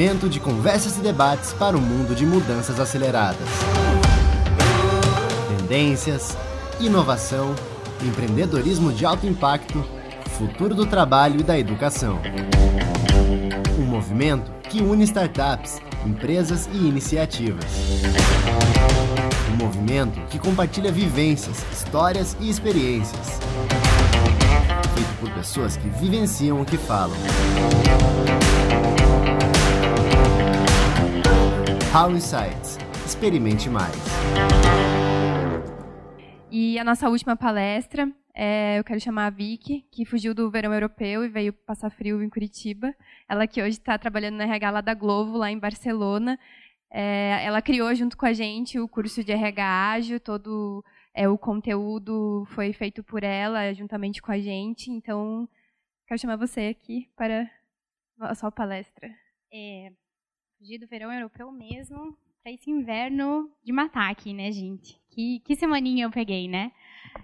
Momento de conversas e debates para o mundo de mudanças aceleradas. Tendências, inovação, empreendedorismo de alto impacto, futuro do trabalho e da educação. Um movimento que une startups, empresas e iniciativas. Um movimento que compartilha vivências, histórias e experiências. Feito por pessoas que vivenciam o que falam. How Insights. Experimente mais. E a nossa última palestra, é, eu quero chamar a Vicky, que fugiu do verão europeu e veio passar frio em Curitiba. Ela que hoje está trabalhando na RH lá da Globo, lá em Barcelona. É, ela criou junto com a gente o curso de RH ágil, todo é, o conteúdo foi feito por ela, juntamente com a gente. Então, quero chamar você aqui para a sua palestra. É, fugir do verão europeu mesmo para esse inverno de matar aqui, né, gente? Que, que semaninha eu peguei, né?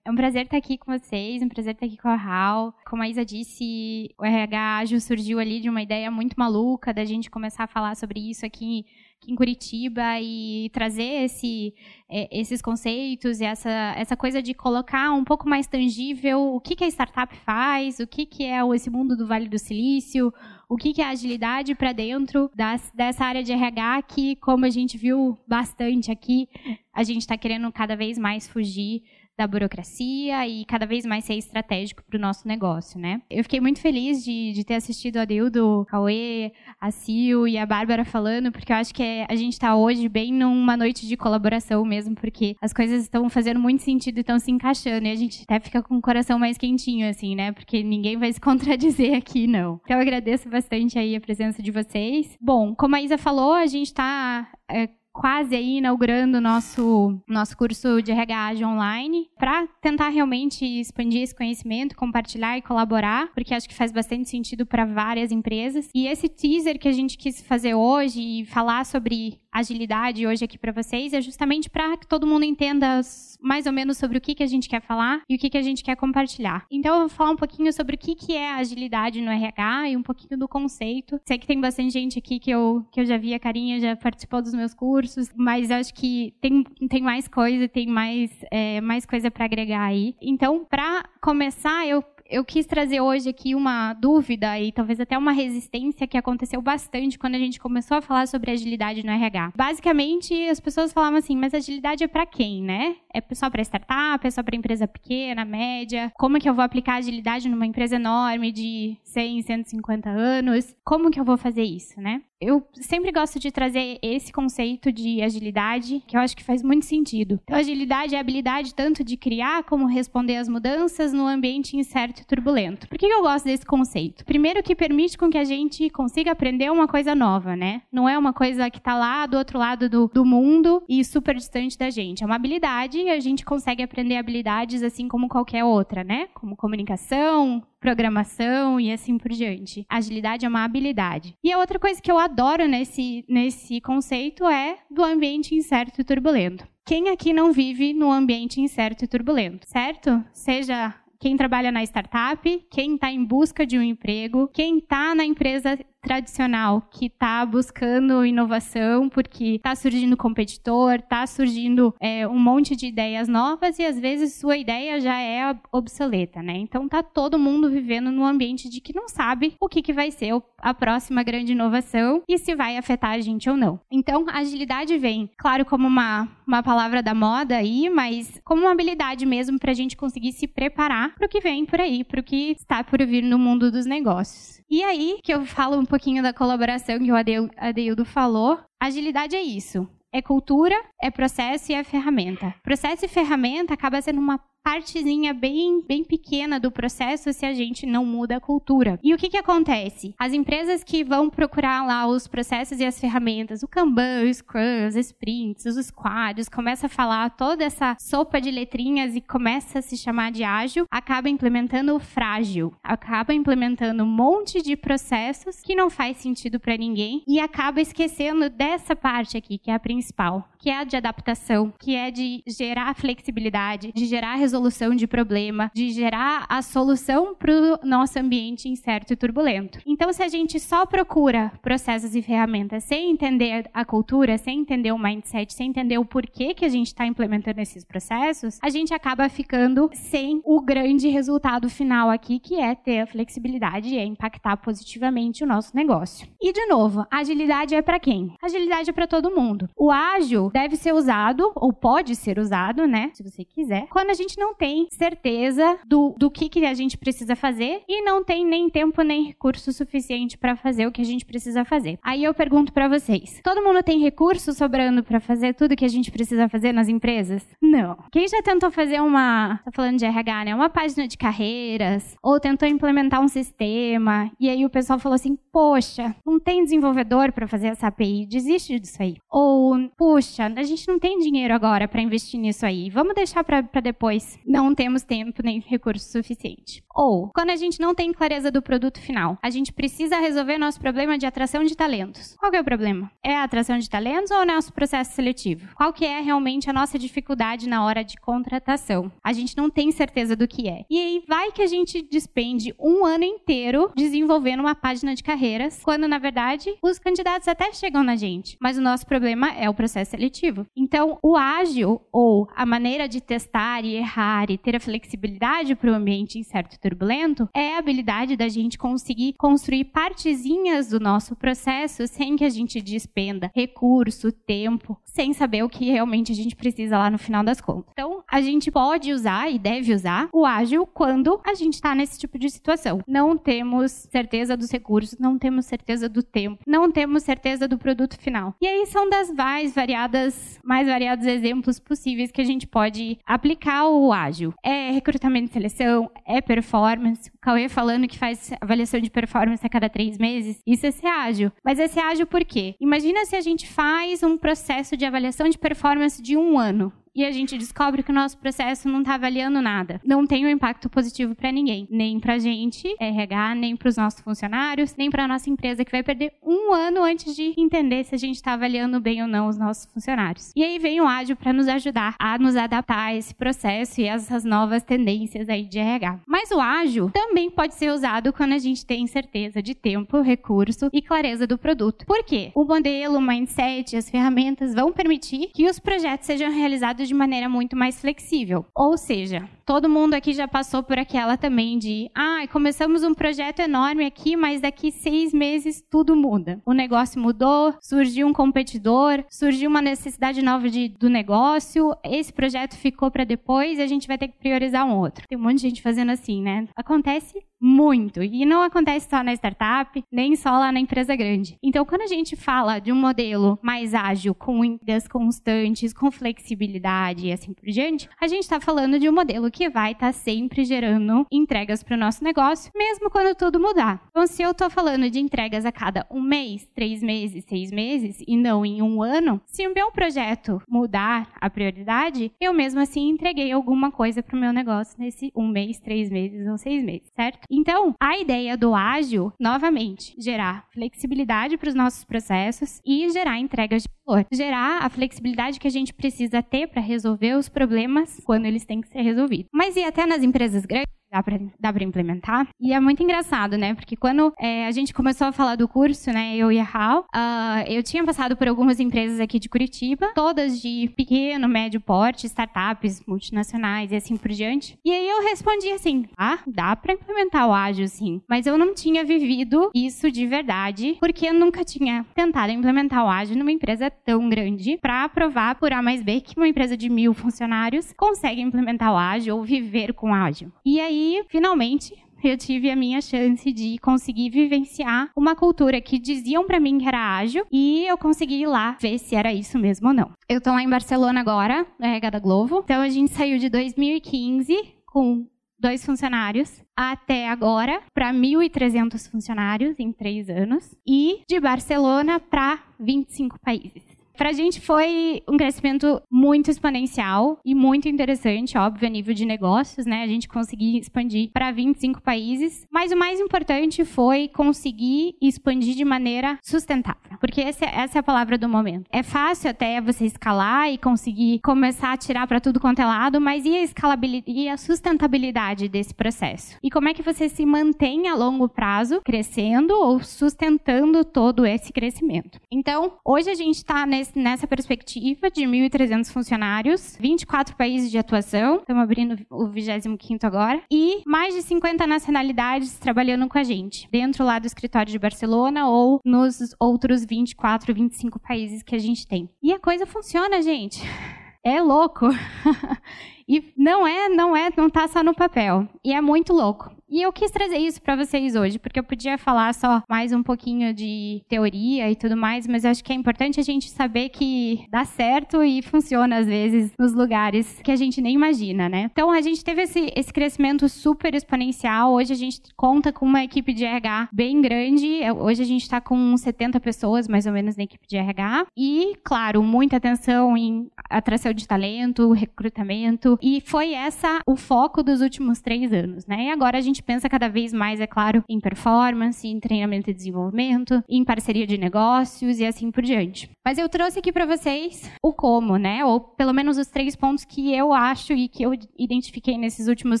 É um prazer estar aqui com vocês, um prazer estar aqui com a Hal. Como a Isa disse, o RH Ágil surgiu ali de uma ideia muito maluca da gente começar a falar sobre isso aqui, em Curitiba e trazer esse, é, esses conceitos e essa, essa coisa de colocar um pouco mais tangível o que, que a startup faz, o que, que é esse mundo do Vale do Silício, o que, é agilidade para dentro das, dessa área de RH que, como a gente viu bastante aqui, a gente está querendo cada vez mais fugir da burocracia e cada vez mais ser estratégico para o nosso negócio, né? Eu fiquei muito feliz de, de ter assistido a Dildo, o Cauê, a Sil e a Bárbara falando, porque eu acho que a gente está hoje bem numa noite de colaboração mesmo, porque as coisas estão fazendo muito sentido e estão se encaixando, e a gente até fica com o coração mais quentinho, assim, né? Porque ninguém vai se contradizer aqui, não. Então eu agradeço bastante aí a presença de vocês. Bom, como a Isa falou, a gente está... É, quase aí inaugurando nosso, nosso curso de RH online para tentar realmente expandir esse conhecimento, compartilhar e colaborar, porque acho que faz bastante sentido para várias empresas. E esse teaser que a gente quis fazer hoje e falar sobre agilidade hoje aqui para vocês é justamente para que todo mundo entenda mais ou menos sobre o que, que a gente quer falar e o que, que a gente quer compartilhar. Então, eu vou falar um pouquinho sobre o que, que é agilidade no RH e um pouquinho do conceito. Sei que tem bastante gente aqui que eu, que eu já vi, a Carinha já participou dos meus cursos, mas acho que tem, tem mais coisa, tem mais, é, mais coisa para agregar aí. Então, para começar, eu eu quis trazer hoje aqui uma dúvida e talvez até uma resistência que aconteceu bastante quando a gente começou a falar sobre agilidade no RH. Basicamente, as pessoas falavam assim, mas agilidade é para quem, né? É só para startup, é só para empresa pequena, média? Como que eu vou aplicar agilidade numa empresa enorme de 100, 150 anos? Como que eu vou fazer isso, né? Eu sempre gosto de trazer esse conceito de agilidade, que eu acho que faz muito sentido. Então, agilidade é a habilidade tanto de criar como responder às mudanças no ambiente incerto e turbulento. Por que eu gosto desse conceito? Primeiro que permite com que a gente consiga aprender uma coisa nova, né? Não é uma coisa que está lá do outro lado do, do mundo e super distante da gente. É uma habilidade e a gente consegue aprender habilidades assim como qualquer outra, né? Como comunicação, programação e assim por diante. Agilidade é uma habilidade. E a outra coisa que eu adoro nesse, nesse conceito é do ambiente incerto e turbulento. Quem aqui não vive no ambiente incerto e turbulento, certo? Seja quem trabalha na startup, quem está em busca de um emprego, quem está na empresa tradicional que está buscando inovação porque está surgindo competidor, está surgindo é, um monte de ideias novas e às vezes sua ideia já é obsoleta, né? Então tá todo mundo vivendo num ambiente de que não sabe o que, que vai ser a próxima grande inovação e se vai afetar a gente ou não. Então agilidade vem, claro, como uma, uma palavra da moda aí, mas como uma habilidade mesmo para a gente conseguir se preparar para o que vem por aí, para o que está por vir no mundo dos negócios. E aí que eu falo um pouquinho da colaboração que o Adeildo falou. Agilidade é isso. É cultura, é processo e é ferramenta. Processo e ferramenta acaba sendo uma partezinha bem, bem pequena do processo se a gente não muda a cultura. E o que, que acontece? As empresas que vão procurar lá os processos e as ferramentas, o Kanban, o Scrum, os sprints, os squads, começa a falar toda essa sopa de letrinhas e começa a se chamar de ágil, acaba implementando o frágil, acaba implementando um monte de processos que não faz sentido para ninguém e acaba esquecendo dessa parte aqui, que é a principal, que é a de adaptação, que é de gerar flexibilidade, de gerar resolução de problema, de gerar a solução para o nosso ambiente incerto e turbulento. Então, se a gente só procura processos e ferramentas sem entender a cultura, sem entender o mindset, sem entender o porquê que a gente está implementando esses processos, a gente acaba ficando sem o grande resultado final aqui, que é ter a flexibilidade e é impactar positivamente o nosso negócio. E de novo, agilidade é para quem? Agilidade é para todo mundo. O ágil deve ser usado ou pode ser usado, né, se você quiser, quando a gente não tem certeza do, do que, que a gente precisa fazer e não tem nem tempo nem recurso suficiente para fazer o que a gente precisa fazer. Aí eu pergunto para vocês: todo mundo tem recurso sobrando para fazer tudo que a gente precisa fazer nas empresas? Não. Quem já tentou fazer uma, tá falando de RH, né, uma página de carreiras ou tentou implementar um sistema e aí o pessoal falou assim: "Poxa, não tem desenvolvedor para fazer essa API, desiste disso aí". Ou, "Puxa, a gente não tem dinheiro agora para investir nisso aí. Vamos deixar para depois. Não temos tempo nem recurso suficiente". Ou, quando a gente não tem clareza do produto final, a gente precisa resolver nosso problema de atração de talentos. Qual é o problema? É a atração de talentos ou o nosso processo seletivo? Qual que é realmente a nossa dificuldade na hora de contratação? A gente não tem certeza do que é. E aí vai que a gente despende um ano inteiro desenvolvendo uma página de carreiras, quando na verdade os candidatos até chegam na gente, mas o nosso problema é o processo seletivo. Então, o ágil ou a maneira de testar e errar e ter a flexibilidade para o ambiente incerto turbulento é a habilidade da gente conseguir construir partezinhas do nosso processo sem que a gente despenda recurso, tempo, sem saber o que realmente a gente precisa lá no final das contas. Então, a gente pode usar e deve usar o ágil quando a gente está nesse tipo de situação. Não temos certeza dos recursos, não temos certeza do tempo, não temos certeza do produto final. E aí são das mais variadas, mais variados exemplos possíveis que a gente pode aplicar o ágil. É recrutamento e seleção, é performance. O Cauê falando que faz avaliação de performance a cada três meses. Isso é ser ágil. Mas é ser ágil por quê? Imagina se a gente faz um processo de avaliação de performance de um ano e a gente descobre que o nosso processo não está avaliando nada. Não tem um impacto positivo para ninguém, nem para a gente, RH, nem para os nossos funcionários, nem para nossa empresa que vai perder um ano antes de entender se a gente está avaliando bem ou não os nossos funcionários. E aí vem o ágil para nos ajudar a nos adaptar a esse processo e essas novas tendências aí de RH. Mas o ágil também pode ser usado quando a gente tem certeza de tempo, recurso e clareza do produto. Por quê? O modelo, o mindset, as ferramentas vão permitir que os projetos sejam realizados de maneira muito mais flexível. Ou seja, todo mundo aqui já passou por aquela também de, ah, começamos um projeto enorme aqui, mas daqui seis meses tudo muda. O negócio mudou, surgiu um competidor, surgiu uma necessidade nova de, do negócio, esse projeto ficou para depois e a gente vai ter que priorizar um outro. Tem um monte de gente fazendo assim, né? Acontece muito. E não acontece só na startup, nem só lá na empresa grande. Então, quando a gente fala de um modelo mais ágil, com ideias constantes, com flexibilidade e assim por diante, a gente está falando de um modelo que vai estar tá sempre gerando entregas para o nosso negócio, mesmo quando tudo mudar. Então, se eu estou falando de entregas a cada um mês, três meses, seis meses, e não em um ano, se o meu projeto mudar a prioridade, eu mesmo assim entreguei alguma coisa para o meu negócio nesse um mês, três meses ou seis meses, certo? Então, a ideia do ágil, novamente, gerar flexibilidade para os nossos processos e gerar entregas de valor. Gerar a flexibilidade que a gente precisa ter para resolver os problemas quando eles têm que ser resolvidos. Mas e até nas empresas grandes? Dá para dá pra implementar. E é muito engraçado, né? Porque quando é, a gente começou a falar do curso, né, eu e a Hal, uh, eu tinha passado por algumas empresas aqui de Curitiba, todas de pequeno, médio porte, startups, multinacionais e assim por diante. E aí eu respondi assim: ah, dá para implementar o ágil, sim. Mas eu não tinha vivido isso de verdade, porque eu nunca tinha tentado implementar o ágil numa empresa tão grande para provar por A mais B que uma empresa de mil funcionários consegue implementar o ágil ou viver com ágil. E aí e, finalmente, eu tive a minha chance de conseguir vivenciar uma cultura que diziam para mim que era ágil e eu consegui ir lá ver se era isso mesmo ou não. Eu tô lá em Barcelona agora, na Regada Globo. Então a gente saiu de 2015 com dois funcionários até agora para 1.300 funcionários em três anos e de Barcelona para 25 países. Para a gente foi um crescimento muito exponencial e muito interessante, óbvio, a nível de negócios, né? A gente conseguir expandir para 25 países. Mas o mais importante foi conseguir expandir de maneira sustentável. Porque essa, essa é a palavra do momento. É fácil até você escalar e conseguir começar a tirar para tudo quanto é lado, mas e a escalabilidade e a sustentabilidade desse processo? E como é que você se mantém a longo prazo crescendo ou sustentando todo esse crescimento? Então, hoje a gente está nessa perspectiva de 1.300 funcionários, 24 países de atuação, estamos abrindo o 25 agora, e mais de 50 nacionalidades trabalhando com a gente, dentro lá do escritório de Barcelona ou nos outros 24, 25 países que a gente tem. E a coisa funciona, gente. É louco. e não é, não é, não tá só no papel. E é muito louco. E eu quis trazer isso para vocês hoje, porque eu podia falar só mais um pouquinho de teoria e tudo mais, mas acho que é importante a gente saber que dá certo e funciona às vezes nos lugares que a gente nem imagina, né? Então a gente teve esse, esse crescimento super exponencial. Hoje a gente conta com uma equipe de RH bem grande. Hoje a gente está com 70 pessoas mais ou menos na equipe de RH. E, claro, muita atenção em atração de talento, recrutamento. E foi essa o foco dos últimos três anos, né? E agora a gente pensa cada vez mais, é claro, em performance, em treinamento e desenvolvimento, em parceria de negócios e assim por diante. Mas eu trouxe aqui para vocês o como, né? Ou pelo menos os três pontos que eu acho e que eu identifiquei nesses últimos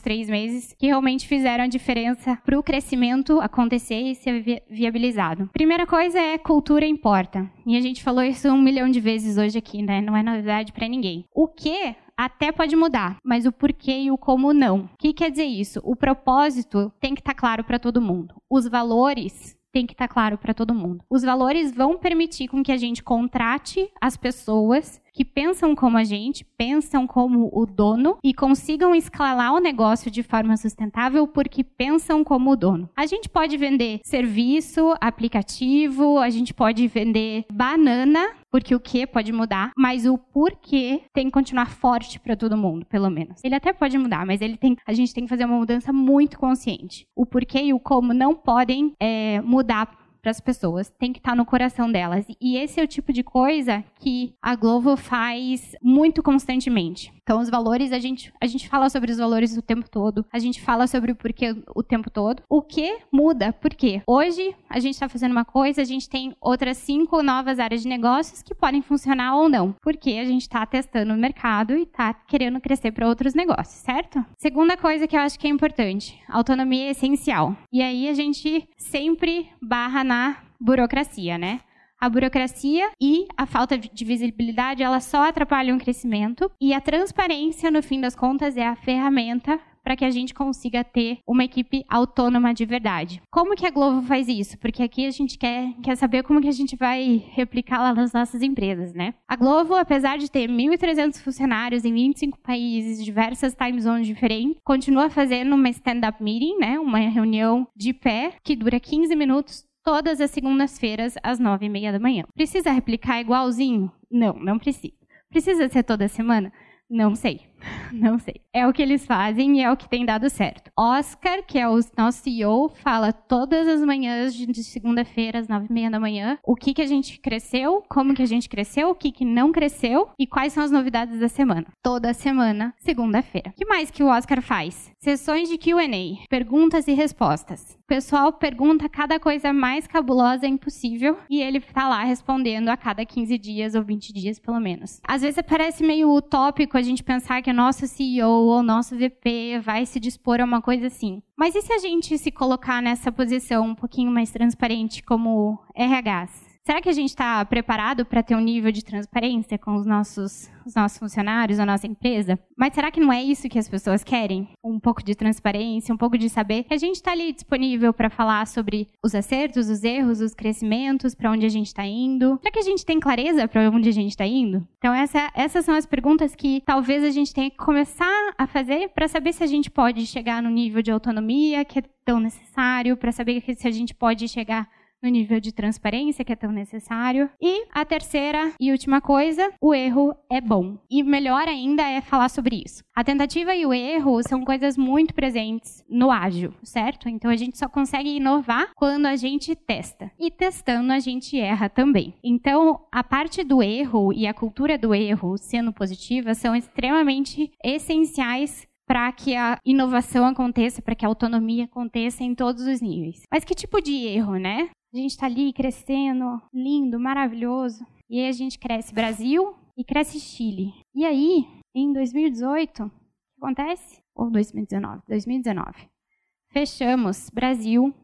três meses que realmente fizeram a diferença para o crescimento acontecer e ser vi viabilizado. Primeira coisa é cultura importa. E a gente falou isso um milhão de vezes hoje aqui, né? Não é novidade para ninguém. O que até pode mudar, mas o porquê e o como não. O que quer dizer isso? O propósito tem que estar tá claro para todo mundo. Os valores tem que estar tá claro para todo mundo. Os valores vão permitir com que a gente contrate as pessoas que pensam como a gente, pensam como o dono e consigam escalar o negócio de forma sustentável porque pensam como o dono. A gente pode vender serviço, aplicativo, a gente pode vender banana, porque o que pode mudar, mas o porquê tem que continuar forte para todo mundo, pelo menos. Ele até pode mudar, mas ele tem, a gente tem que fazer uma mudança muito consciente. O porquê e o como não podem é, mudar para as pessoas, tem que estar tá no coração delas. E esse é o tipo de coisa que a Glovo faz muito constantemente. Então, os valores, a gente, a gente fala sobre os valores o tempo todo, a gente fala sobre o porquê o tempo todo. O que muda? Por quê? Hoje, a gente está fazendo uma coisa, a gente tem outras cinco novas áreas de negócios que podem funcionar ou não, porque a gente está testando o mercado e está querendo crescer para outros negócios, certo? Segunda coisa que eu acho que é importante: autonomia é essencial. E aí a gente sempre barra na burocracia, né? A burocracia e a falta de visibilidade, elas só atrapalham o crescimento e a transparência, no fim das contas, é a ferramenta para que a gente consiga ter uma equipe autônoma de verdade. Como que a Globo faz isso? Porque aqui a gente quer, quer saber como que a gente vai replicar lá nas nossas empresas, né? A Globo, apesar de ter 1.300 funcionários em 25 países, diversas time zones diferentes, continua fazendo uma stand-up meeting, né? Uma reunião de pé que dura 15 minutos todas as segundas-feiras, às nove e meia da manhã. Precisa replicar igualzinho? Não, não precisa. Precisa ser toda semana? Não sei. Não sei. É o que eles fazem e é o que tem dado certo. Oscar, que é o nosso CEO, fala todas as manhãs de segunda-feira às nove e meia da manhã o que, que a gente cresceu, como que a gente cresceu, o que, que não cresceu e quais são as novidades da semana. Toda semana, segunda-feira. O que mais que o Oscar faz? Sessões de Q&A, perguntas e respostas. O pessoal pergunta cada coisa mais cabulosa impossível e ele tá lá respondendo a cada 15 dias ou 20 dias, pelo menos. Às vezes parece meio utópico a gente pensar que o nosso CEO ou nosso VP vai se dispor a uma coisa assim. Mas e se a gente se colocar nessa posição um pouquinho mais transparente como RHs? Será que a gente está preparado para ter um nível de transparência com os nossos, os nossos funcionários, a nossa empresa? Mas será que não é isso que as pessoas querem? Um pouco de transparência, um pouco de saber que a gente está ali disponível para falar sobre os acertos, os erros, os crescimentos, para onde a gente está indo? Será que a gente tem clareza para onde a gente está indo? Então, essa, essas são as perguntas que talvez a gente tenha que começar a fazer para saber se a gente pode chegar no nível de autonomia que é tão necessário, para saber se a gente pode chegar no nível de transparência que é tão necessário. E a terceira e última coisa, o erro é bom. E melhor ainda é falar sobre isso. A tentativa e o erro são coisas muito presentes no ágil, certo? Então a gente só consegue inovar quando a gente testa. E testando a gente erra também. Então a parte do erro e a cultura do erro sendo positiva são extremamente essenciais para que a inovação aconteça, para que a autonomia aconteça em todos os níveis. Mas que tipo de erro, né? A gente está ali crescendo, lindo, maravilhoso. E aí a gente cresce Brasil e cresce Chile. E aí, em 2018, o que acontece? Ou 2019? 2019. Fechamos Brasil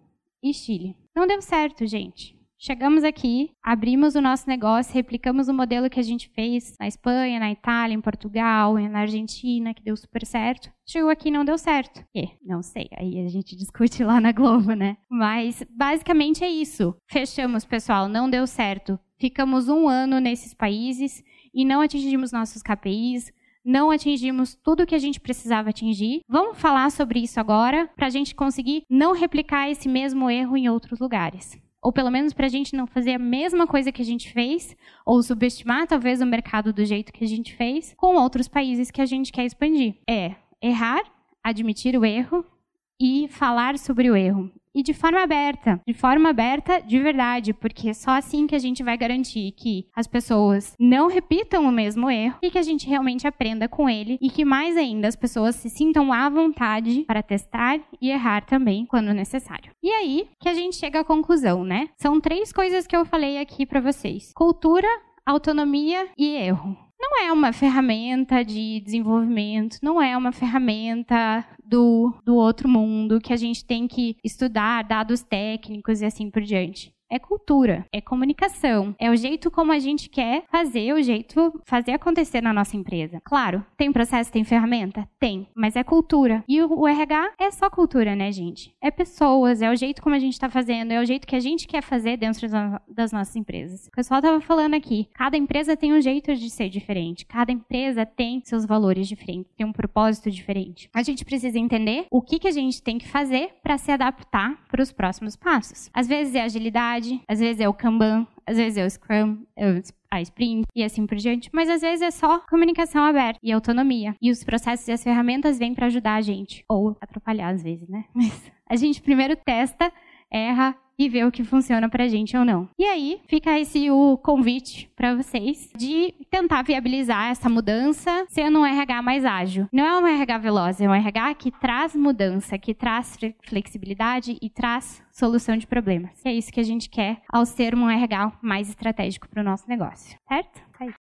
e Chile. Não deu certo, gente. Chegamos aqui, abrimos o nosso negócio, replicamos o modelo que a gente fez na Espanha, na Itália, em Portugal, na Argentina, que deu super certo. Chegou aqui e não deu certo. E, não sei, aí a gente discute lá na Globo, né? Mas basicamente é isso. Fechamos, pessoal, não deu certo. Ficamos um ano nesses países e não atingimos nossos KPIs, não atingimos tudo o que a gente precisava atingir. Vamos falar sobre isso agora para a gente conseguir não replicar esse mesmo erro em outros lugares ou pelo menos para a gente não fazer a mesma coisa que a gente fez, ou subestimar talvez o mercado do jeito que a gente fez, com outros países que a gente quer expandir. É errar, admitir o erro e falar sobre o erro e de forma aberta, de forma aberta de verdade, porque é só assim que a gente vai garantir que as pessoas não repitam o mesmo erro e que a gente realmente aprenda com ele e que mais ainda as pessoas se sintam à vontade para testar e errar também quando necessário. E aí que a gente chega à conclusão, né? São três coisas que eu falei aqui para vocês: cultura, autonomia e erro não é uma ferramenta de desenvolvimento, não é uma ferramenta do, do outro mundo que a gente tem que estudar dados técnicos e assim por diante é cultura, é comunicação, é o jeito como a gente quer fazer, o jeito fazer acontecer na nossa empresa. Claro, tem processo, tem ferramenta? Tem, mas é cultura. E o, RH é só cultura, né, gente? É pessoas, é o jeito como a gente está fazendo, é o jeito que a gente quer fazer dentro das nossas empresas. O pessoal estava falando aqui, cada empresa tem um jeito de ser diferente, cada empresa tem seus valores diferentes, tem um propósito diferente. A gente precisa entender o que, que a gente tem que fazer para se adaptar para os próximos passos. Às vezes é agilidade, agilidade, às vezes é o Kanban, às vezes é o Scrum, é a Sprint e assim por diante, mas às vezes é só comunicação aberta e autonomia. E os processos e as ferramentas vêm para ajudar a gente, ou atrapalhar às vezes, né? Mas a gente primeiro testa, erra e ver o que funciona pra gente ou não. E aí fica esse o convite para vocês de tentar viabilizar essa mudança sendo um RH mais ágil. Não é um RH veloz, é um RH que traz mudança, que traz flexibilidade e traz solução de problemas. É isso que a gente quer ao ser um RH mais estratégico para o nosso negócio, certo? É